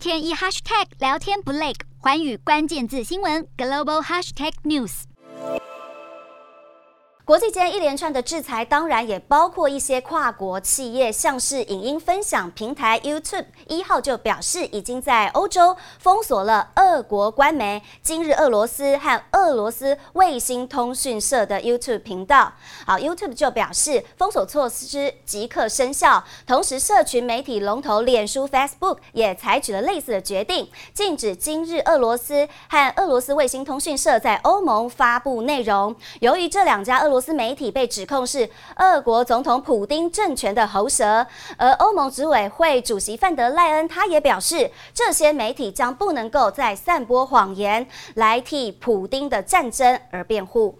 天一 hashtag 聊天不累，寰宇关键字新闻 global hashtag news。国际间一连串的制裁，当然也包括一些跨国企业，像是影音分享平台 YouTube，一号就表示已经在欧洲封锁了俄国官媒今日俄罗斯和俄罗斯卫星通讯社的 YouTube 频道。好，YouTube 就表示封锁措施即刻生效，同时社群媒体龙头脸书 Facebook 也采取了类似的决定，禁止今日俄罗斯和俄罗斯卫星通讯社在欧盟发布内容。由于这两家俄罗斯媒体被指控是俄国总统普丁政权的喉舌，而欧盟执委会主席范德赖恩他也表示，这些媒体将不能够再散播谎言来替普丁的战争而辩护。